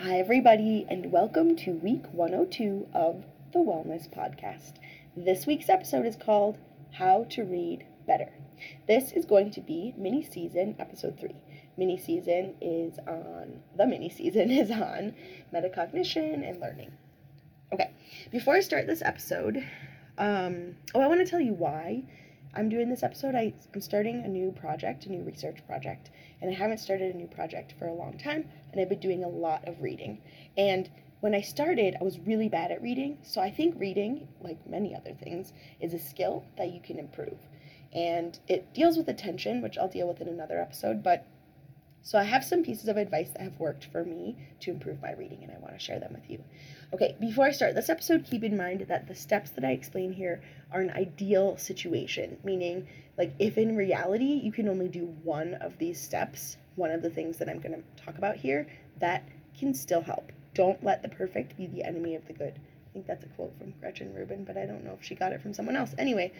Hi, everybody, and welcome to week 102 of the Wellness Podcast. This week's episode is called How to Read Better. This is going to be mini season episode 3. Mini season is on, the mini season is on metacognition and learning. Okay, before I start this episode, um, oh, I want to tell you why I'm doing this episode. I, I'm starting a new project, a new research project, and I haven't started a new project for a long time, and I've been doing a lot of reading. And when I started, I was really bad at reading, so I think reading, like many other things, is a skill that you can improve. And it deals with attention, which I'll deal with in another episode, but so I have some pieces of advice that have worked for me to improve my reading, and I want to share them with you. Okay, before I start this episode, keep in mind that the steps that I explain here are an ideal situation, meaning, like, if in reality you can only do one of these steps, one of the things that I'm going to talk about here, that can still help. Don't let the perfect be the enemy of the good. I think that's a quote from Gretchen Rubin, but I don't know if she got it from someone else. Anyway,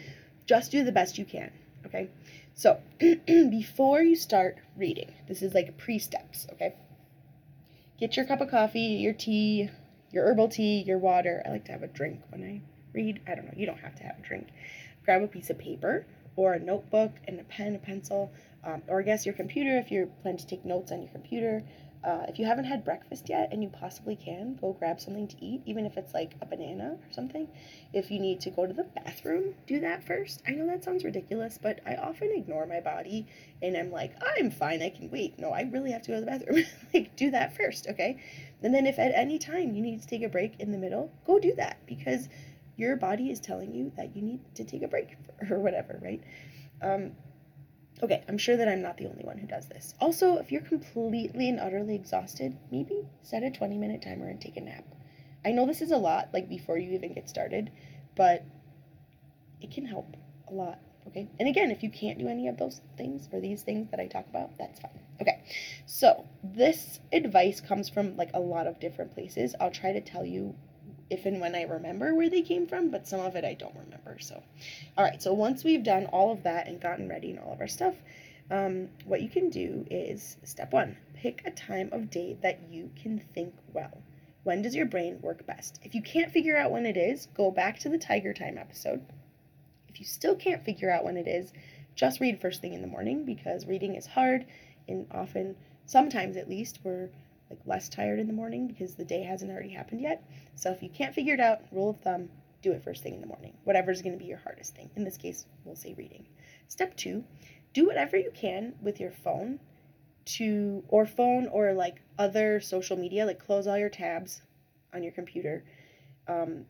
just do the best you can, okay? So, before you start reading, this is like pre steps, okay? Get your cup of coffee, your tea, your herbal tea, your water. I like to have a drink when I read. I don't know, you don't have to have a drink. Grab a piece of paper or a notebook and a pen, a pencil, um, or I guess your computer if you're planning to take notes on your computer. Uh, if you haven't had breakfast yet and you possibly can, go grab something to eat, even if it's like a banana or something. If you need to go to the bathroom, do that first. I know that sounds ridiculous, but I often ignore my body and I'm like, I'm fine, I can wait. No, I really have to go to the bathroom. like, do that first, okay? And then if at any time you need to take a break in the middle, go do that because your body is telling you that you need to take a break or whatever, right? Um, okay, I'm sure that I'm not the only one who does this. Also, if you're completely and utterly exhausted, maybe set a 20 minute timer and take a nap. I know this is a lot, like before you even get started, but it can help a lot. Okay. And again, if you can't do any of those things or these things that I talk about, that's fine. Okay. So this advice comes from like a lot of different places. I'll try to tell you if and when I remember where they came from, but some of it I don't remember. So, all right. So once we've done all of that and gotten ready and all of our stuff, um, what you can do is step one pick a time of day that you can think well. When does your brain work best? If you can't figure out when it is, go back to the Tiger Time episode if you still can't figure out when it is, just read first thing in the morning because reading is hard and often, sometimes at least, we're like less tired in the morning because the day hasn't already happened yet. So if you can't figure it out, rule of thumb, do it first thing in the morning. Whatever's going to be your hardest thing. In this case, we'll say reading. Step two, do whatever you can with your phone to, or phone or like other social media, like close all your tabs on your computer. Um,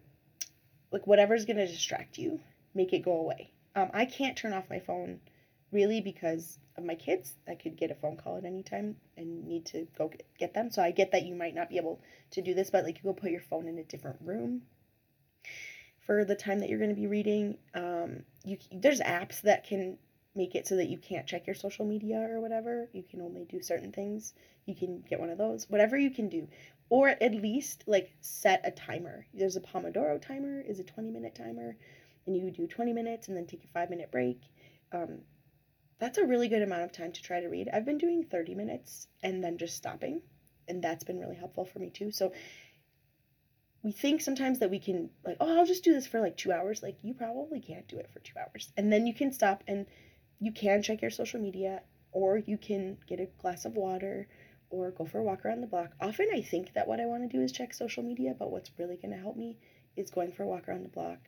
like whatever's going to distract you make it go away. Um, I can't turn off my phone really because of my kids. I could get a phone call at any time and need to go get them. So I get that you might not be able to do this, but like you go put your phone in a different room for the time that you're going to be reading. Um, you there's apps that can make it so that you can't check your social media or whatever. You can only do certain things. You can get one of those. Whatever you can do. Or at least like set a timer. There's a Pomodoro timer, is a 20 minute timer and you do 20 minutes and then take a five minute break. Um, that's a really good amount of time to try to read. I've been doing 30 minutes and then just stopping, and that's been really helpful for me too. So we think sometimes that we can like, oh, I'll just do this for like 2 hours. Like you probably can't do it for 2 hours. And then you can stop and you can check your social media or you can get a glass of water or go for a walk around the block. Often I think that what I want to do is check social media, but what's really going to help me is going for a walk around the block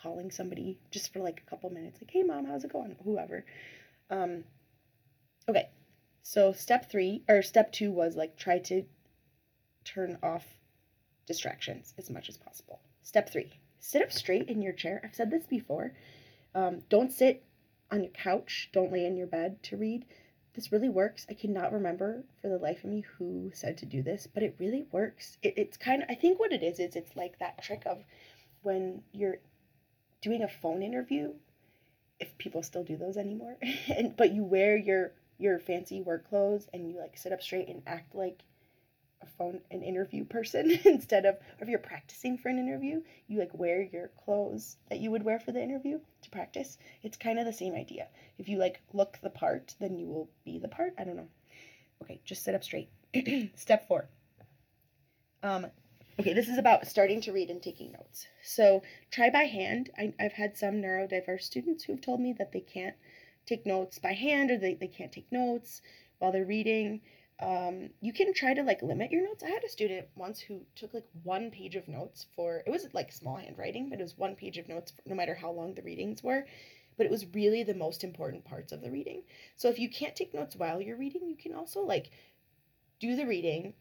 calling somebody just for like a couple minutes, like, hey mom, how's it going? Whoever. Um, okay, so step three or step two was like try to turn off distractions as much as possible. Step three, sit up straight in your chair. I've said this before. Um, don't sit on your couch, don't lay in your bed to read. This really works. I cannot remember for the life of me who said to do this, but it really works. It, it's kind of, I think what it is, is it's like that trick of when you're doing a phone interview, if people still do those anymore, and but you wear your your fancy work clothes and you like sit up straight and act like a phone an interview person instead of if you're practicing for an interview you like wear your clothes that you would wear for the interview to practice. It's kind of the same idea. If you like look the part then you will be the part. I don't know. Okay just sit up straight. Step four. Um, okay, this is about starting to read and taking notes. So try by hand. I, I've had some neurodiverse students who've told me that they can't take notes by hand or they, they can't take notes while they're reading. Um, you can try to like limit your notes. I had a student once who took like one page of notes for it was like small handwriting, but it was one page of notes for, no matter how long the readings were. But it was really the most important parts of the reading. So if you can't take notes while you're reading, you can also like do the reading,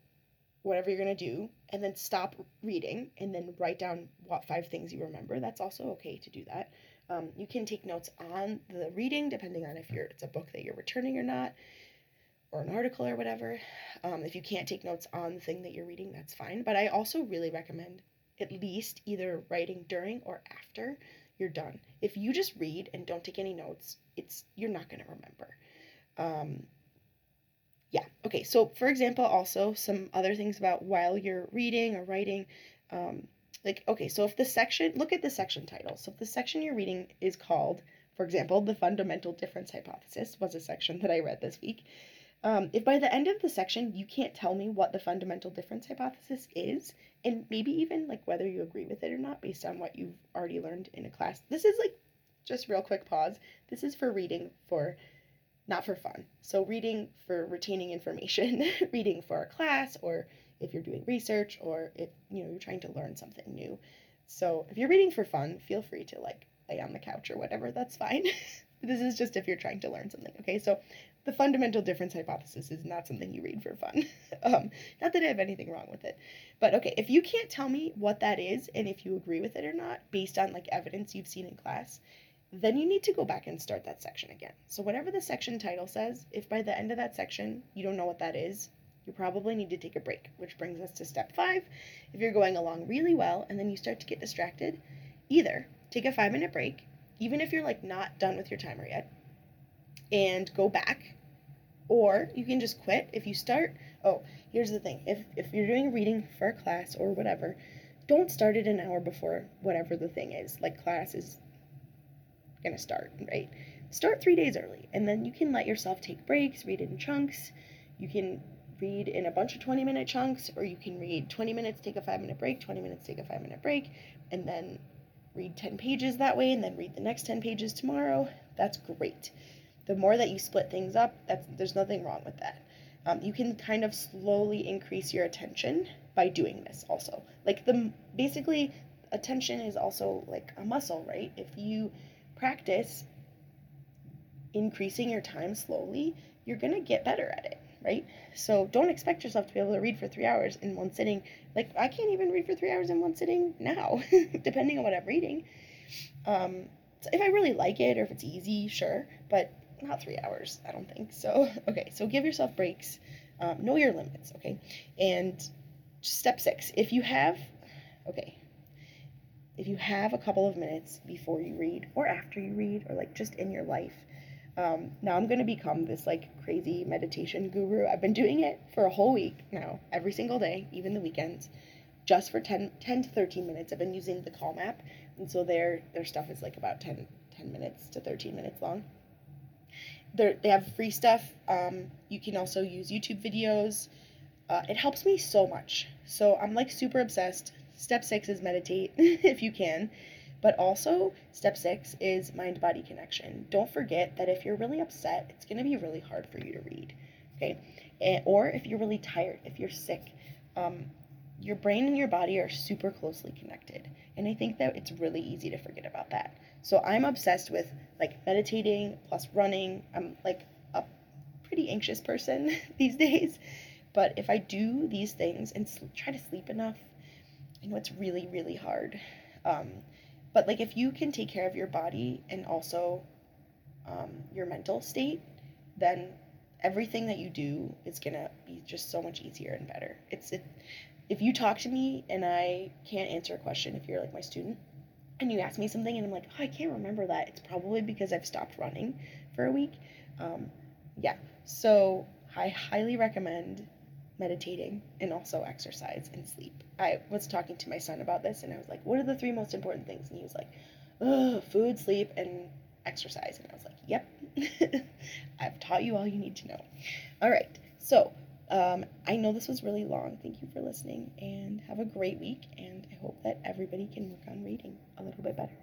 whatever you're going to do, and then stop reading and then write down what five things you remember. That's also okay to do that. Um, you can take notes on the reading, depending on if you're it's a book that you're returning or not or an article or whatever. Um, if you can't take notes on the thing that you're reading, that's fine. But I also really recommend at least either writing during or after you're done. If you just read and don't take any notes, it's you're not going to remember. Um, yeah. Okay. So, for example, also some other things about while you're reading or writing. Um, like, okay, so if the section, look at the section title. So, if the section you're reading is called, for example, the fundamental difference hypothesis was a section that I read this week. Um, if by the end of the section you can't tell me what the fundamental difference hypothesis is, and maybe even like whether you agree with it or not based on what you've already learned in a class, this is like just real quick pause. This is for reading for not for fun. So reading for retaining information, reading for a class, or if you're doing research, or if you know you're trying to learn something new. So if you're reading for fun, feel free to like lay on the couch or whatever. That's fine. this is just if you're trying to learn something. Okay, so the fundamental difference hypothesis is not something you read for fun. um, not that I have anything wrong with it, but okay, if you can't tell me what that is and if you agree with it or not based on like evidence you've seen in class, then you need to go back and start that section again. So whatever the section title says, if by the end of that section you don't know what that is, you probably need to take a break, which brings us to step five. If you're going along really well and then you start to get distracted, either take a five minute break, even if you're like not done with your timer yet, and go back or you can just quit if you start oh here's the thing if if you're doing reading for a class or whatever don't start it an hour before whatever the thing is like class is gonna start right start three days early and then you can let yourself take breaks read in chunks you can read in a bunch of 20 minute chunks or you can read 20 minutes take a five minute break 20 minutes take a five minute break and then read 10 pages that way and then read the next 10 pages tomorrow that's great the more that you split things up, that's there's nothing wrong with that. Um, you can kind of slowly increase your attention by doing this also. Like the basically attention is also like a muscle, right? If you practice increasing your time slowly, you're going to get better at it, right? So don't expect yourself to be able to read for 3 hours in one sitting. Like I can't even read for 3 hours in one sitting now, depending on what I'm reading. Um, so if I really like it or if it's easy, sure, but not three hours, I don't think. So, okay, so give yourself breaks, um, know your limits, okay? And step six, if you have, okay, if you have a couple of minutes before you read or after you read or like just in your life, um, now I'm going to become this like crazy meditation guru. I've been doing it for a whole week now, every single day, even the weekends, just for 10, 10 to 13 minutes. I've been using the Calm app, and so their their stuff is like about 10, 10 minutes to 13 minutes long they they have free stuff. Um, you can also use YouTube videos. Uh, it helps me so much. So I'm like super obsessed. Step six is meditate if you can. But also, step six is mind body connection. Don't forget that if you're really upset, it's going to be really hard for you to read. Okay? And, or if you're really tired, if you're sick, um, your brain and your body are super closely connected. And I think that it's really easy to forget about that. So I'm obsessed with like meditating plus running. I'm like a pretty anxious person these days. But if I do these things and sl- try to sleep enough, I know it's really, really hard. Um, but like if you can take care of your body and also um, your mental state, then everything that you do is gonna be just so much easier and better. It's it, if you talk to me and I can't answer a question, if you're like my student, and you ask me something and I'm like, oh, I can't remember that, it's probably because I've stopped running for a week. Um, yeah, so I highly recommend meditating and also exercise and sleep. I was talking to my son about this and I was like, what are the three most important things? And he was like, oh, food, sleep, and exercise. And I was like, yep, I've taught you all you need to know. All right, so Um, I know this was really long. Thank you for listening and have a great week. And I hope that everybody can work on reading a little bit better.